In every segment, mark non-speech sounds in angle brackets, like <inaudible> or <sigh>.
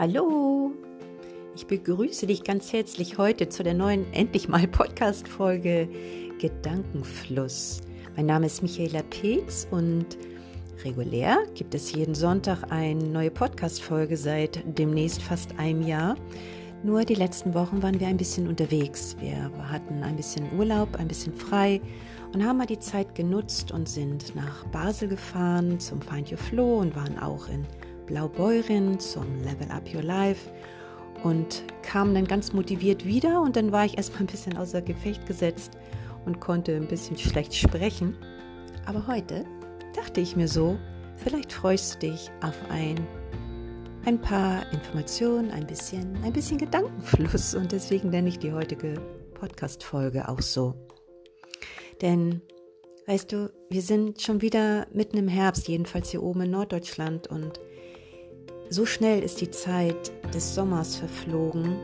Hallo, ich begrüße dich ganz herzlich heute zu der neuen Endlich mal Podcast-Folge Gedankenfluss. Mein Name ist Michaela Peetz und regulär gibt es jeden Sonntag eine neue Podcast-Folge seit demnächst fast einem Jahr. Nur die letzten Wochen waren wir ein bisschen unterwegs. Wir hatten ein bisschen Urlaub, ein bisschen frei und haben mal die Zeit genutzt und sind nach Basel gefahren zum Find Your Flow und waren auch in Blaubeuren zum Level Up Your Life und kamen dann ganz motiviert wieder und dann war ich erstmal ein bisschen außer Gefecht gesetzt und konnte ein bisschen schlecht sprechen. Aber heute dachte ich mir so, vielleicht freust du dich auf ein, ein paar Informationen, ein bisschen, ein bisschen Gedankenfluss und deswegen nenne ich die heutige Podcast-Folge auch so. Denn Weißt du, wir sind schon wieder mitten im Herbst, jedenfalls hier oben in Norddeutschland und so schnell ist die Zeit des Sommers verflogen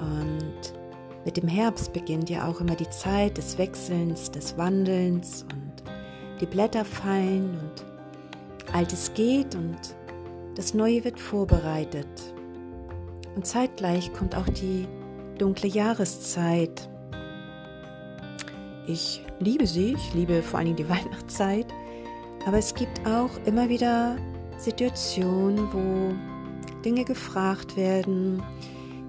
und mit dem Herbst beginnt ja auch immer die Zeit des Wechselns, des Wandelns und die Blätter fallen und Altes geht und das Neue wird vorbereitet. Und zeitgleich kommt auch die dunkle Jahreszeit. Ich liebe sie, ich liebe vor allen Dingen die <laughs> Weihnachtszeit, aber es gibt auch immer wieder Situationen, wo Dinge gefragt werden,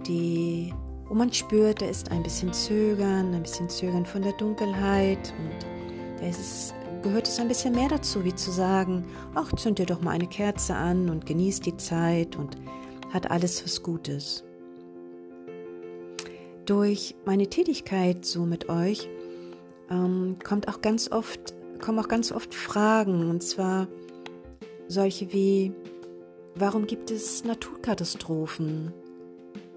die, wo man spürt, da ist ein bisschen Zögern, ein bisschen Zögern von der Dunkelheit und da ist es, gehört es ein bisschen mehr dazu, wie zu sagen, ach, zünd dir doch mal eine Kerze an und genieß die Zeit und hat alles was Gutes. Durch meine Tätigkeit so mit euch ähm, kommt auch ganz oft, kommen auch ganz oft Fragen und zwar solche wie, warum gibt es Naturkatastrophen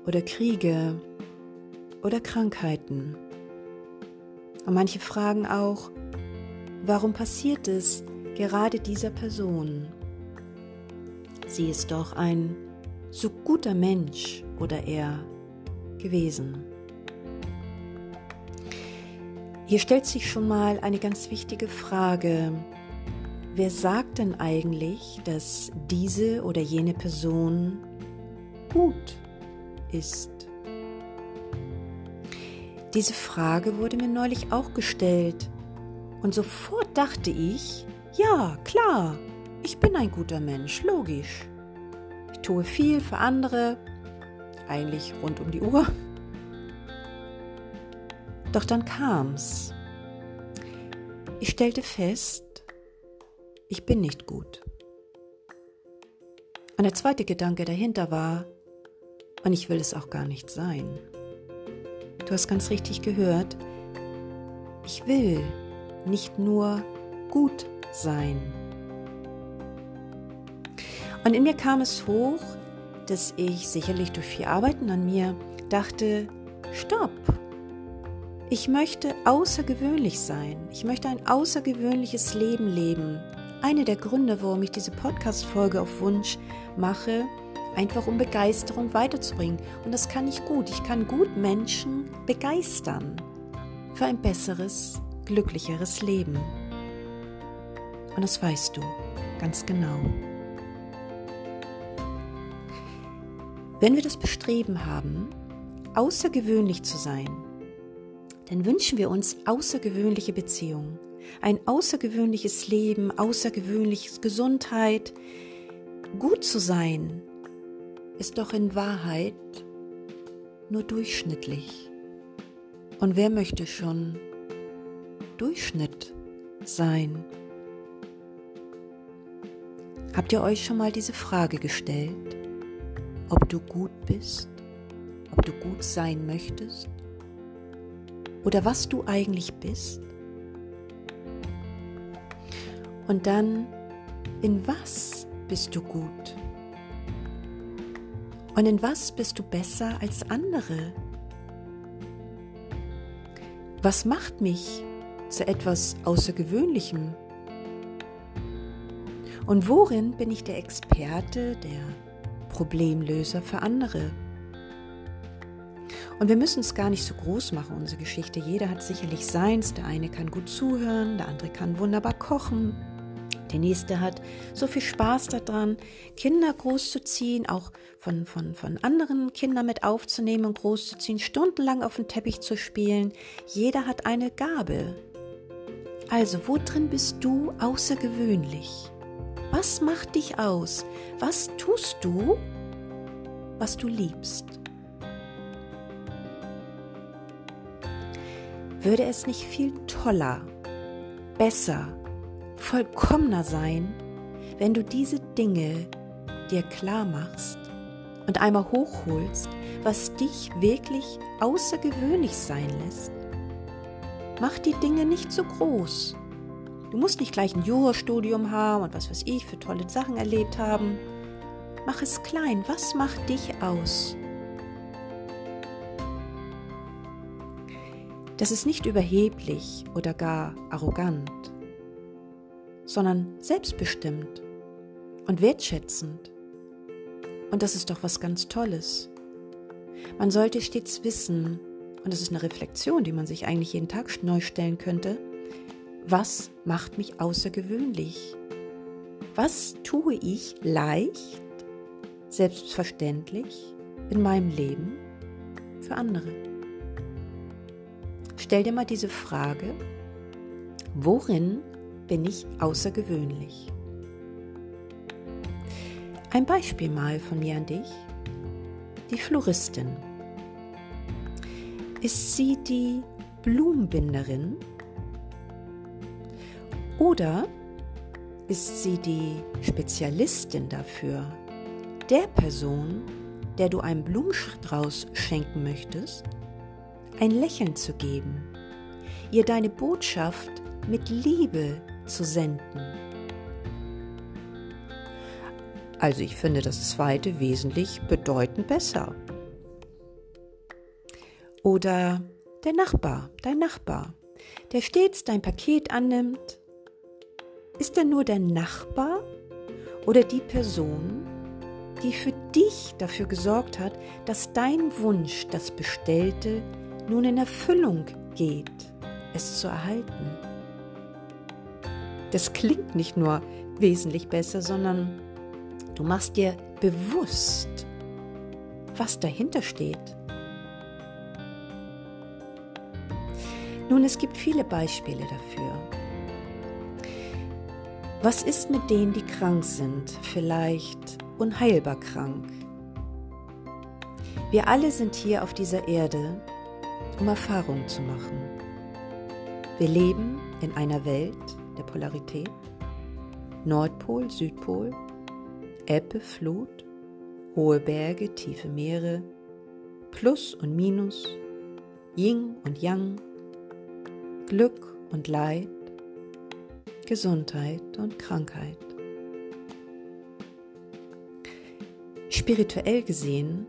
oder Kriege oder Krankheiten? Und manche fragen auch, warum passiert es gerade dieser Person? Sie ist doch ein so guter Mensch oder er gewesen. Hier stellt sich schon mal eine ganz wichtige Frage, Wer sagt denn eigentlich, dass diese oder jene Person gut ist? Diese Frage wurde mir neulich auch gestellt und sofort dachte ich, ja, klar, ich bin ein guter Mensch, logisch. Ich tue viel für andere, eigentlich rund um die Uhr. Doch dann kam's. Ich stellte fest, ich bin nicht gut. Und der zweite Gedanke dahinter war, und ich will es auch gar nicht sein. Du hast ganz richtig gehört, ich will nicht nur gut sein. Und in mir kam es hoch, dass ich sicherlich durch viel Arbeiten an mir dachte, stopp, ich möchte außergewöhnlich sein. Ich möchte ein außergewöhnliches Leben leben. Eine der Gründe, warum ich diese Podcast-Folge auf Wunsch mache, einfach um Begeisterung weiterzubringen. Und das kann ich gut. Ich kann gut Menschen begeistern für ein besseres, glücklicheres Leben. Und das weißt du ganz genau. Wenn wir das Bestreben haben, außergewöhnlich zu sein, dann wünschen wir uns außergewöhnliche Beziehungen ein außergewöhnliches Leben, außergewöhnliches Gesundheit. Gut zu sein ist doch in Wahrheit nur durchschnittlich. Und wer möchte schon Durchschnitt sein? Habt ihr euch schon mal diese Frage gestellt, ob du gut bist, ob du gut sein möchtest oder was du eigentlich bist? Und dann, in was bist du gut? Und in was bist du besser als andere? Was macht mich zu etwas Außergewöhnlichem? Und worin bin ich der Experte, der Problemlöser für andere? Und wir müssen es gar nicht so groß machen, unsere Geschichte. Jeder hat sicherlich seins. Der eine kann gut zuhören, der andere kann wunderbar kochen, Der nächste hat so viel Spaß daran, Kinder großzuziehen, auch von, von, von anderen Kindern mit aufzunehmen und großzuziehen, stundenlang auf dem Teppich zu spielen. Jeder hat eine Gabe. Also, wo drin bist du außergewöhnlich? Was macht dich aus? Was tust du, was du liebst? Würde es nicht viel toller, besser, vollkommener sein, wenn du diese Dinge dir klar machst und einmal hochholst, was dich wirklich außergewöhnlich sein lässt. Mach die Dinge nicht so groß. Du musst nicht gleich ein Jurastudium haben und was weiß ich für tolle Sachen erlebt haben. Mach es klein. Was macht dich aus? Das ist nicht überheblich oder gar arrogant sondern selbstbestimmt und wertschätzend. Und das ist doch was ganz Tolles. Man sollte stets wissen, und das ist eine Reflexion, die man sich eigentlich jeden Tag neu stellen könnte, was macht mich außergewöhnlich? Was tue ich leicht, selbstverständlich in meinem Leben für andere? Stell dir mal diese Frage, worin bin ich außergewöhnlich. Ein Beispiel mal von mir an dich. Die Floristin. Ist sie die Blumenbinderin? Oder ist sie die Spezialistin dafür, der Person, der du einen Blumenstrauß schenken möchtest, ein Lächeln zu geben, ihr deine Botschaft mit Liebe zu senden. Also ich finde das zweite wesentlich bedeutend besser. Oder der Nachbar, dein Nachbar, der stets dein Paket annimmt. Ist er nur der Nachbar oder die Person, die für dich dafür gesorgt hat, dass dein Wunsch, das Bestellte, nun in Erfüllung geht, es zu erhalten? Das klingt nicht nur wesentlich besser, sondern du machst dir bewusst, was dahinter steht. Nun, es gibt viele Beispiele dafür. Was ist mit denen, die krank sind, vielleicht unheilbar krank? Wir alle sind hier auf dieser Erde, um Erfahrungen zu machen. Wir leben in einer Welt, der Polarität, Nordpol, Südpol, Ebbe, Flut, hohe Berge, tiefe Meere, Plus und Minus, Yin und Yang, Glück und Leid, Gesundheit und Krankheit. Spirituell gesehen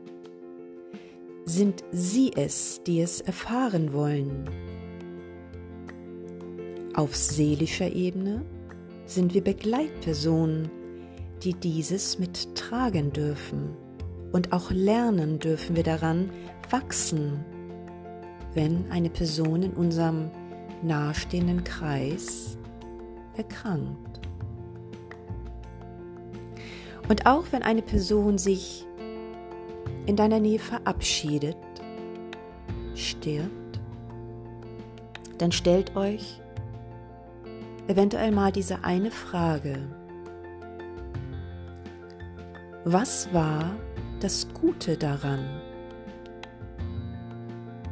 sind sie es, die es erfahren wollen, auf seelischer Ebene sind wir Begleitpersonen, die dieses mittragen dürfen. Und auch lernen dürfen wir daran wachsen, wenn eine Person in unserem nahestehenden Kreis erkrankt. Und auch wenn eine Person sich in deiner Nähe verabschiedet, stirbt, dann stellt euch eventuell mal diese eine Frage. Was war das Gute daran?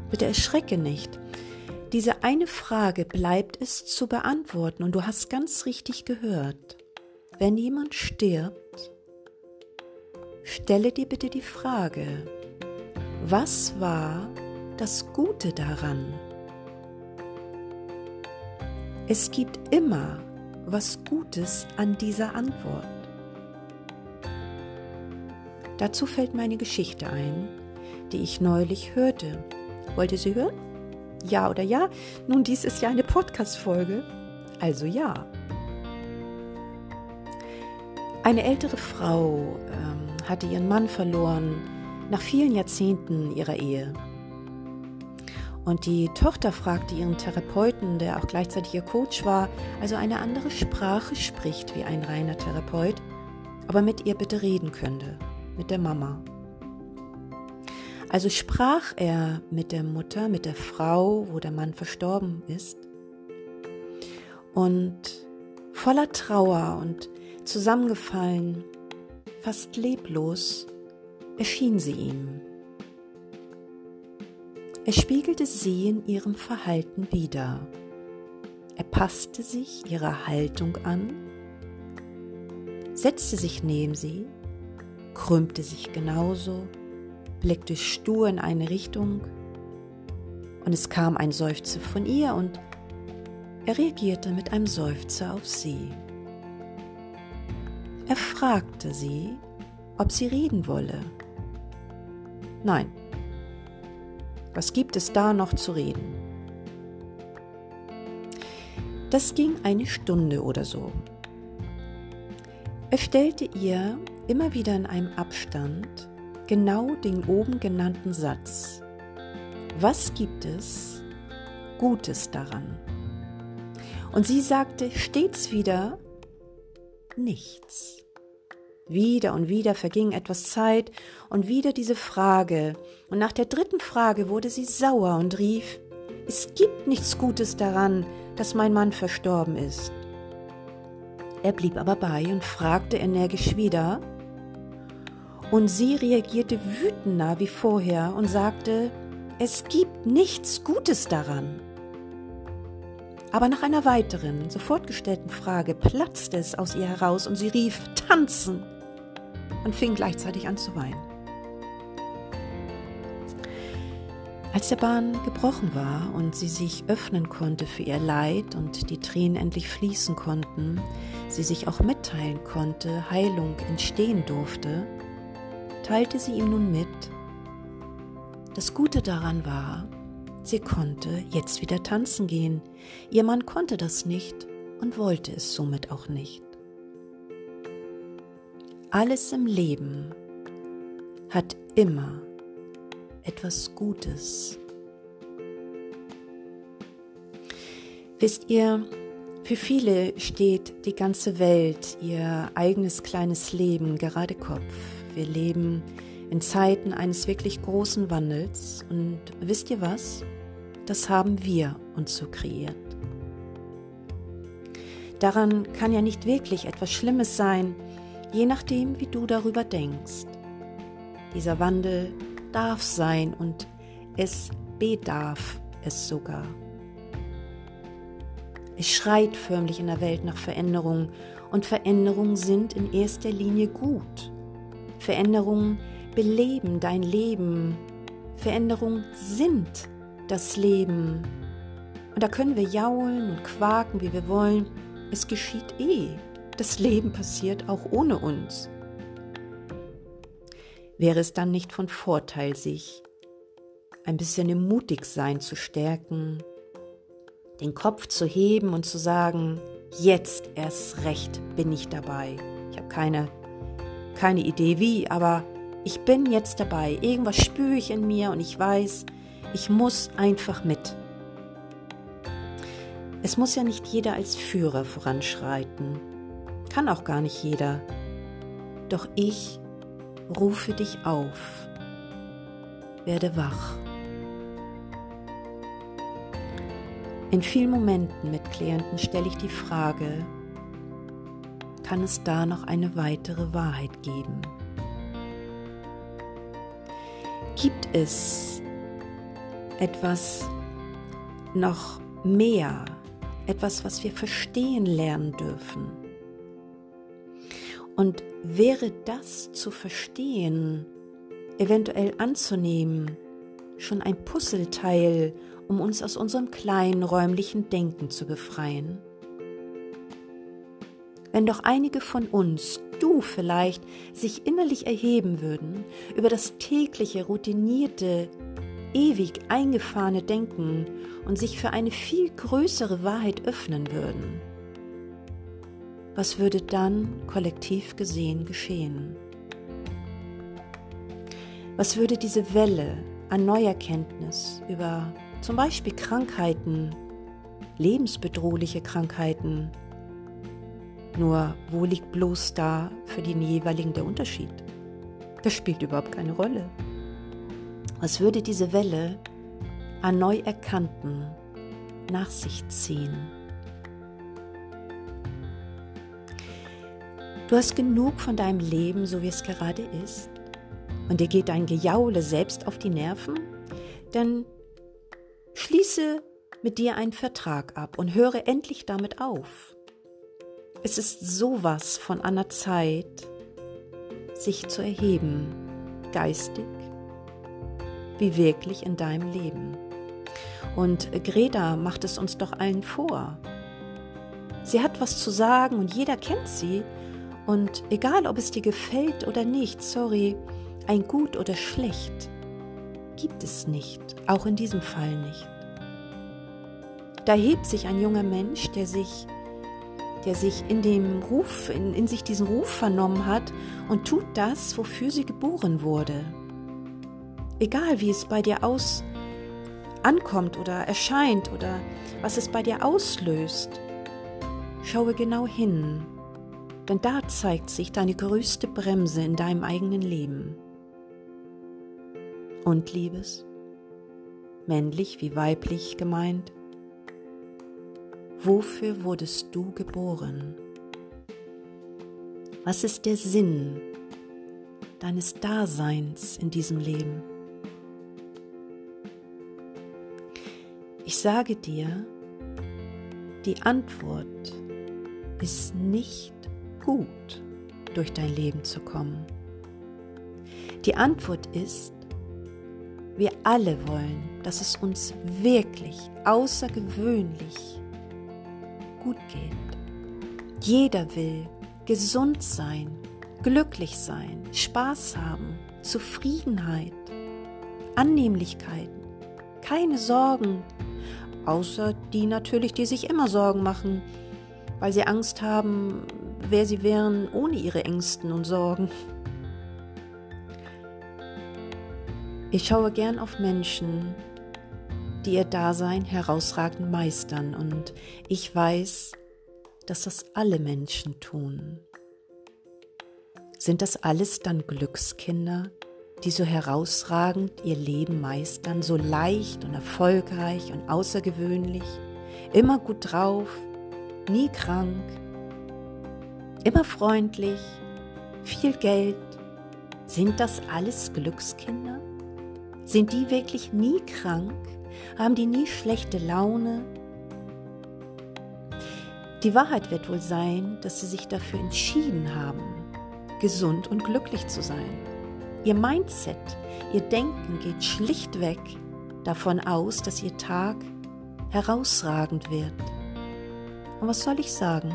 Bitte erschrecke nicht. Diese eine Frage bleibt es zu beantworten und du hast ganz richtig gehört. Wenn jemand stirbt, stelle dir bitte die Frage, was war das Gute daran? Es gibt immer was Gutes an dieser Antwort. Dazu fällt meine Geschichte ein, die ich neulich hörte. Wollt ihr sie hören? Ja oder ja? Nun, dies ist ja eine Podcast-Folge. Also ja. Eine ältere Frau ähm, hatte ihren Mann verloren nach vielen Jahrzehnten ihrer Ehe. Und die Tochter fragte ihren Therapeuten, der auch gleichzeitig ihr Coach war, also eine andere Sprache spricht wie ein reiner Therapeut, aber mit ihr bitte reden könnte, mit der Mama. Also sprach er mit der Mutter, mit der Frau, wo der Mann verstorben ist. Und voller Trauer und zusammengefallen, fast leblos, erschien sie ihm. Er spiegelte sie in ihrem Verhalten wider. Er passte sich ihrer Haltung an, setzte sich neben sie, krümmte sich genauso, blickte stur in eine Richtung und es kam ein Seufzer von ihr und er reagierte mit einem Seufzer auf sie. Er fragte sie, ob sie reden wolle. Nein, was gibt es da noch zu reden? Das ging eine Stunde oder so. Er stellte ihr immer wieder in einem Abstand genau den oben genannten Satz. Was gibt es Gutes daran? Und sie sagte stets wieder nichts. Wieder und wieder verging etwas Zeit und wieder diese Frage. Und nach der dritten Frage wurde sie sauer und rief, es gibt nichts Gutes daran, dass mein Mann verstorben ist. Er blieb aber bei und fragte energisch wieder, und sie reagierte wütender wie vorher und sagte, es gibt nichts Gutes daran. Aber nach einer weiteren, sofort gestellten Frage platzte es aus ihr heraus und sie rief, tanzen und fing gleichzeitig an zu weinen. Als der Bahn gebrochen war und sie sich öffnen konnte für ihr Leid und die Tränen endlich fließen konnten, sie sich auch mitteilen konnte, Heilung entstehen durfte, teilte sie ihm nun mit, das Gute daran war, sie konnte jetzt wieder tanzen gehen. Ihr Mann konnte das nicht und wollte es somit auch nicht. Alles im Leben hat immer etwas Gutes. Wisst ihr, für viele steht die ganze Welt, ihr eigenes kleines Leben gerade Kopf. Wir leben in Zeiten eines wirklich großen Wandels und wisst ihr was? Das haben wir uns so kreiert. Daran kann ja nicht wirklich etwas Schlimmes sein, je nachdem, wie du darüber denkst. Dieser Wandel darf sein und es bedarf es sogar. Es schreit förmlich in der Welt nach Veränderung und Veränderungen sind in erster Linie gut. Veränderungen beleben dein Leben. Veränderungen sind das Leben. Und da können wir jaulen und quaken, wie wir wollen. Es geschieht eh. Das Leben passiert auch ohne uns. Wäre es dann nicht von Vorteil, sich ein bisschen im Mutigsein zu stärken, den Kopf zu heben und zu sagen, jetzt erst recht bin ich dabei. Ich habe keine, keine Idee wie, aber ich bin jetzt dabei. Irgendwas spüre ich in mir und ich weiß, ich muss einfach mit. Es muss ja nicht jeder als Führer voranschreiten. Kann auch gar nicht jeder. Doch ich rufe dich auf. Werde wach. In vielen Momenten mit Klienten stelle ich die Frage, kann es da noch eine weitere Wahrheit geben? Gibt es etwas noch mehr, etwas, was wir verstehen lernen dürfen? Und wäre das zu verstehen, eventuell anzunehmen, schon ein Puzzleteil, um uns aus unserem kleinen räumlichen Denken zu befreien? Wenn doch einige von uns, du vielleicht, sich innerlich erheben würden über das tägliche, routinierte, ewig eingefahrene Denken und sich für eine viel größere Wahrheit öffnen würden, was würde dann kollektiv gesehen geschehen? Was würde diese Welle an Neuerkenntnis über Zum Beispiel Krankheiten, lebensbedrohliche Krankheiten. Nur wo liegt bloß da für den jeweiligen der Unterschied? Das spielt überhaupt keine Rolle. Was würde diese Welle an neu erkannten nach sich ziehen? Du hast genug von deinem Leben, so wie es gerade ist, und dir geht dein Gejaule selbst auf die Nerven, dann schließe mit dir einen Vertrag ab und höre endlich damit auf. Es ist sowas von einer Zeit, sich zu erheben, geistig wie wirklich in deinem Leben. Und Greta macht es uns doch allen vor. Sie hat was zu sagen und jeder kennt sie. Und egal, ob es dir gefällt oder nicht, sorry, ein gut oder schlecht gibt es nicht, auch in diesem Fall nicht. Da hebt sich ein junger Mensch, der sich der sich in dem Ruf, in, in sich diesen Ruf vernommen hat und tut das, wofür sie geboren wurde. Egal wie es bei dir aus ankommt oder erscheint oder was es bei dir auslöst, schaue genau hin, denn da zeigt sich deine größte Bremse in deinem eigenen Leben. Und Liebes, männlich wie weiblich gemeint, Wofür wurdest du geboren? Was ist der Sinn deines Daseins in diesem Leben? Ich sage dir, die Antwort ist nicht gut, durch dein Leben zu kommen. Die Antwort ist, wir alle wollen, dass es uns wirklich außergewöhnlich gut geht. Jeder will gesund sein, glücklich sein, Spaß haben, Zufriedenheit, Annehmlichkeiten, keine Sorgen, außer die natürlich, die sich immer Sorgen machen, weil sie Angst haben, wer sie wären ohne ihre Ängsten und Sorgen. Ich schaue gern auf Menschen, die ihr Dasein herausragend meistern. Und ich weiß, dass das alle Menschen tun. Sind das alles dann Glückskinder, die so herausragend ihr Leben meistern, so leicht und erfolgreich und außergewöhnlich, immer gut drauf, nie krank, immer freundlich, viel Geld? Sind das alles Glückskinder? Sind die wirklich nie krank? haben die nie schlechte Laune. Die Wahrheit wird wohl sein, dass sie sich dafür entschieden haben, gesund und glücklich zu sein. Ihr Mindset, ihr Denken geht schlichtweg davon aus, dass ihr Tag herausragend wird. Und was soll ich sagen?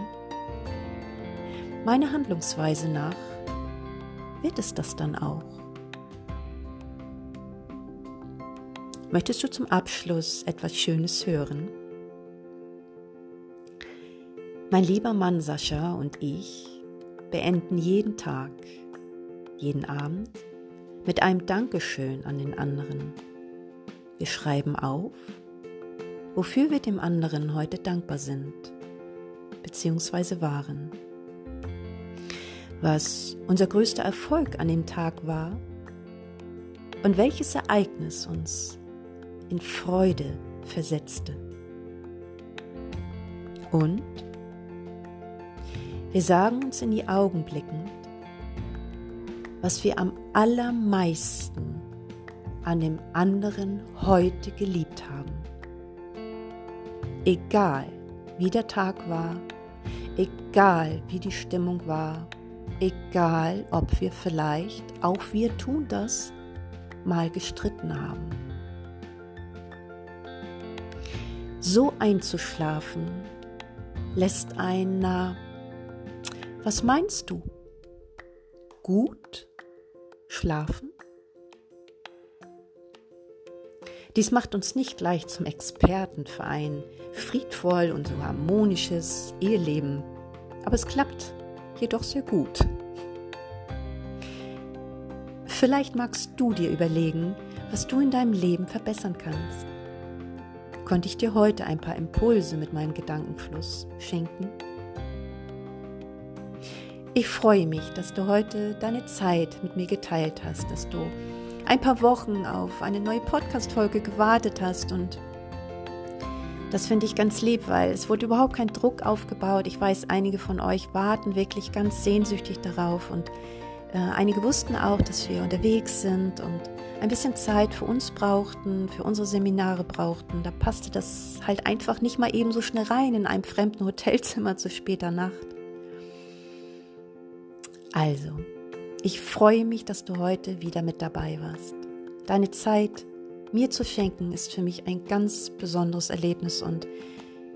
Meiner Handlungsweise nach wird es das dann auch. Möchtest du zum Abschluss etwas Schönes hören? Mein lieber Mann Sascha und ich beenden jeden Tag, jeden Abend mit einem Dankeschön an den anderen. Wir schreiben auf, wofür wir dem anderen heute dankbar sind bzw. waren. Was unser größter Erfolg an dem Tag war und welches Ereignis uns in Freude versetzte. Und wir sagen uns in die Augen blickend, was wir am allermeisten an dem anderen heute geliebt haben. Egal wie der Tag war, egal wie die Stimmung war, egal ob wir vielleicht, auch wir tun das, mal gestritten haben. so einzuschlafen, lässt einer, was meinst du, gut schlafen? Dies macht uns nicht gleich zum Experten für ein friedvoll und so harmonisches Eheleben, aber es klappt jedoch sehr gut. Vielleicht magst du dir überlegen, was du in deinem Leben verbessern kannst konnte ich dir heute ein paar Impulse mit meinem Gedankenfluss schenken. Ich freue mich, dass du heute deine Zeit mit mir geteilt hast, dass du ein paar Wochen auf eine neue Podcast-Folge gewartet hast und das finde ich ganz lieb, weil es wurde überhaupt kein Druck aufgebaut. Ich weiß, einige von euch warten wirklich ganz sehnsüchtig darauf und äh, einige wussten auch, dass wir unterwegs sind und ein bisschen Zeit für uns brauchten, für unsere Seminare brauchten. Da passte das halt einfach nicht mal eben so schnell rein in einem fremden Hotelzimmer zu später Nacht. Also, ich freue mich, dass du heute wieder mit dabei warst. Deine Zeit mir zu schenken ist für mich ein ganz besonderes Erlebnis und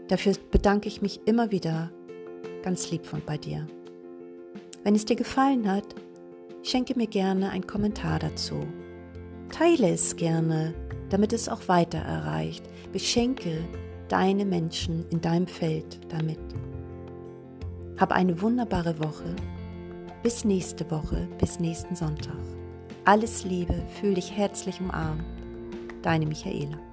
dafür bedanke ich mich immer wieder ganz lieb von bei dir. Wenn es dir gefallen hat, schenke mir gerne einen Kommentar dazu. Teile es gerne, damit es auch weiter erreicht. Beschenke deine Menschen in deinem Feld damit. Hab eine wunderbare Woche bis nächste Woche, bis nächsten Sonntag. Alles Liebe, fühl dich herzlich umarmt. Deine Michaela.